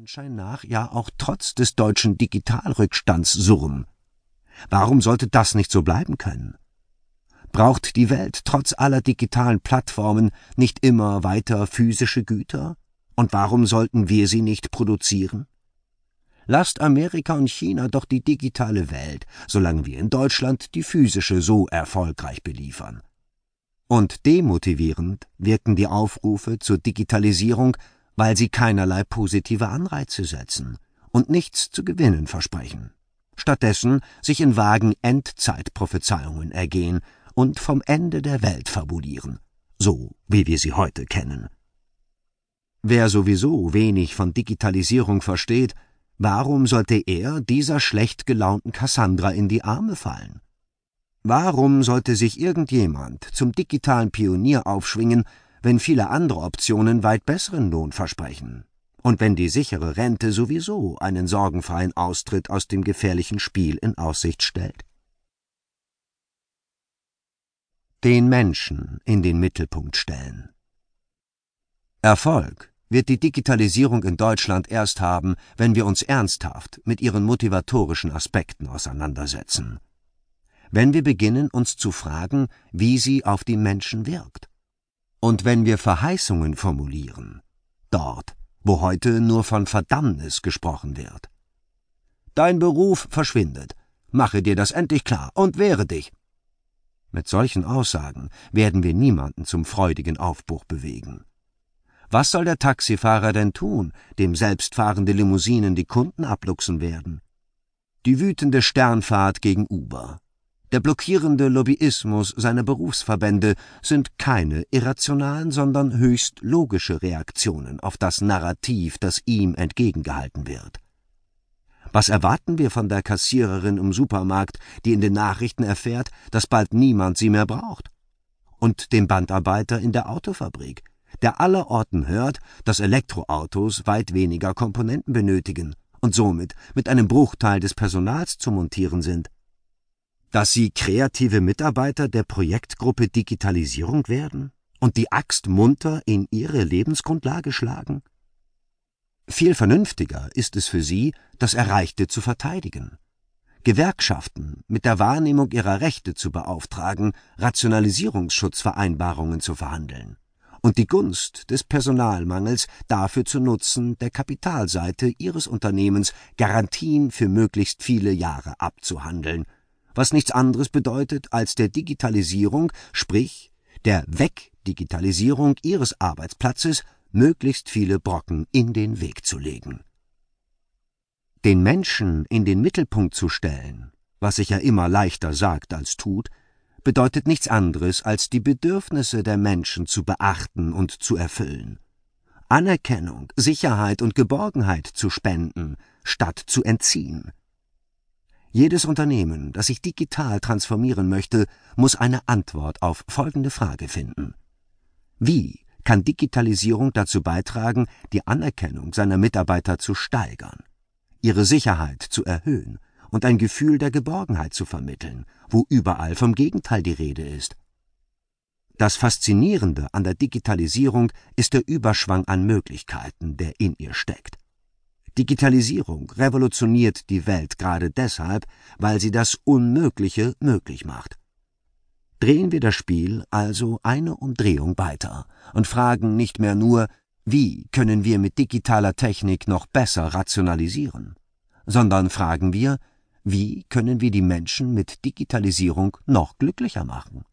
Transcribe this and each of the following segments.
Anschein nach ja auch trotz des deutschen Digitalrückstands surren. Warum sollte das nicht so bleiben können? Braucht die Welt trotz aller digitalen Plattformen nicht immer weiter physische Güter? Und warum sollten wir sie nicht produzieren? Lasst Amerika und China doch die digitale Welt, solange wir in Deutschland die physische so erfolgreich beliefern. Und demotivierend wirken die Aufrufe zur Digitalisierung, weil sie keinerlei positive Anreize setzen und nichts zu gewinnen versprechen. Stattdessen sich in vagen Endzeitprophezeiungen ergehen und vom Ende der Welt fabulieren, so wie wir sie heute kennen. Wer sowieso wenig von Digitalisierung versteht, warum sollte er dieser schlecht gelaunten Cassandra in die Arme fallen? Warum sollte sich irgendjemand zum digitalen Pionier aufschwingen, wenn viele andere Optionen weit besseren Lohn versprechen? Und wenn die sichere Rente sowieso einen sorgenfreien Austritt aus dem gefährlichen Spiel in Aussicht stellt? Den Menschen in den Mittelpunkt stellen. Erfolg wird die Digitalisierung in Deutschland erst haben, wenn wir uns ernsthaft mit ihren motivatorischen Aspekten auseinandersetzen. Wenn wir beginnen, uns zu fragen, wie sie auf die Menschen wirkt. Und wenn wir Verheißungen formulieren, dort, wo heute nur von Verdammnis gesprochen wird. Dein Beruf verschwindet. Mache dir das endlich klar und wehre dich. Mit solchen Aussagen werden wir niemanden zum freudigen Aufbruch bewegen. Was soll der Taxifahrer denn tun, dem selbstfahrende Limousinen die Kunden abluchsen werden? Die wütende Sternfahrt gegen Uber, der blockierende Lobbyismus seiner Berufsverbände sind keine irrationalen, sondern höchst logische Reaktionen auf das Narrativ, das ihm entgegengehalten wird. Was erwarten wir von der Kassiererin im Supermarkt, die in den Nachrichten erfährt, dass bald niemand sie mehr braucht? Und dem Bandarbeiter in der Autofabrik, der allerorten hört, dass Elektroautos weit weniger Komponenten benötigen und somit mit einem Bruchteil des Personals zu montieren sind. Dass sie kreative Mitarbeiter der Projektgruppe Digitalisierung werden und die Axt munter in ihre Lebensgrundlage schlagen? Viel vernünftiger ist es für sie, das Erreichte zu verteidigen. Gewerkschaften mit der Wahrnehmung ihrer Rechte zu beauftragen, Rationalisierungsschutzvereinbarungen zu verhandeln und die Gunst des Personalmangels dafür zu nutzen, der Kapitalseite ihres Unternehmens Garantien für möglichst viele Jahre abzuhandeln, was nichts anderes bedeutet, als der Digitalisierung, sprich der Wegdigitalisierung ihres Arbeitsplatzes, möglichst viele Brocken in den Weg zu legen. Den Menschen in den Mittelpunkt zu stellen, was sich ja immer leichter sagt als tut, bedeutet nichts anderes, als die Bedürfnisse der Menschen zu beachten und zu erfüllen. Anerkennung, Sicherheit und Geborgenheit zu spenden, statt zu entziehen. Jedes Unternehmen, das sich digital transformieren möchte, muss eine Antwort auf folgende Frage finden. Wie kann Digitalisierung dazu beitragen, die Anerkennung seiner Mitarbeiter zu steigern, ihre Sicherheit zu erhöhen und ein Gefühl der Geborgenheit zu vermitteln, wo überall vom Gegenteil die Rede ist. Das Faszinierende an der Digitalisierung ist der Überschwang an Möglichkeiten, der in ihr steckt. Digitalisierung revolutioniert die Welt gerade deshalb, weil sie das Unmögliche möglich macht. Drehen wir das Spiel also eine Umdrehung weiter und fragen nicht mehr nur, wie können wir mit digitaler Technik noch besser rationalisieren, sondern fragen wir, wie können wir die Menschen mit Digitalisierung noch glücklicher machen?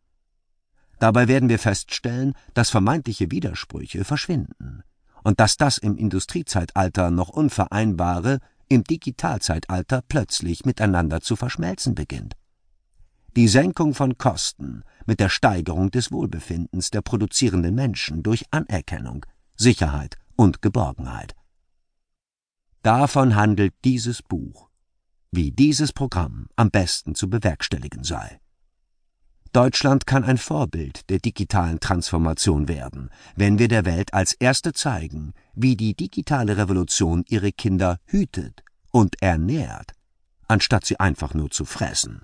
Dabei werden wir feststellen, dass vermeintliche Widersprüche verschwinden und dass das im Industriezeitalter noch Unvereinbare im Digitalzeitalter plötzlich miteinander zu verschmelzen beginnt. Die Senkung von Kosten mit der Steigerung des Wohlbefindens der produzierenden Menschen durch Anerkennung, Sicherheit und Geborgenheit. Davon handelt dieses Buch wie dieses Programm am besten zu bewerkstelligen sei. Deutschland kann ein Vorbild der digitalen Transformation werden, wenn wir der Welt als Erste zeigen, wie die digitale Revolution ihre Kinder hütet und ernährt, anstatt sie einfach nur zu fressen.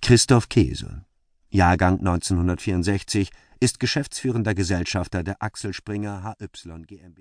Christoph Käse, Jahrgang 1964, ist geschäftsführender Gesellschafter der Axel Springer HY GmbH.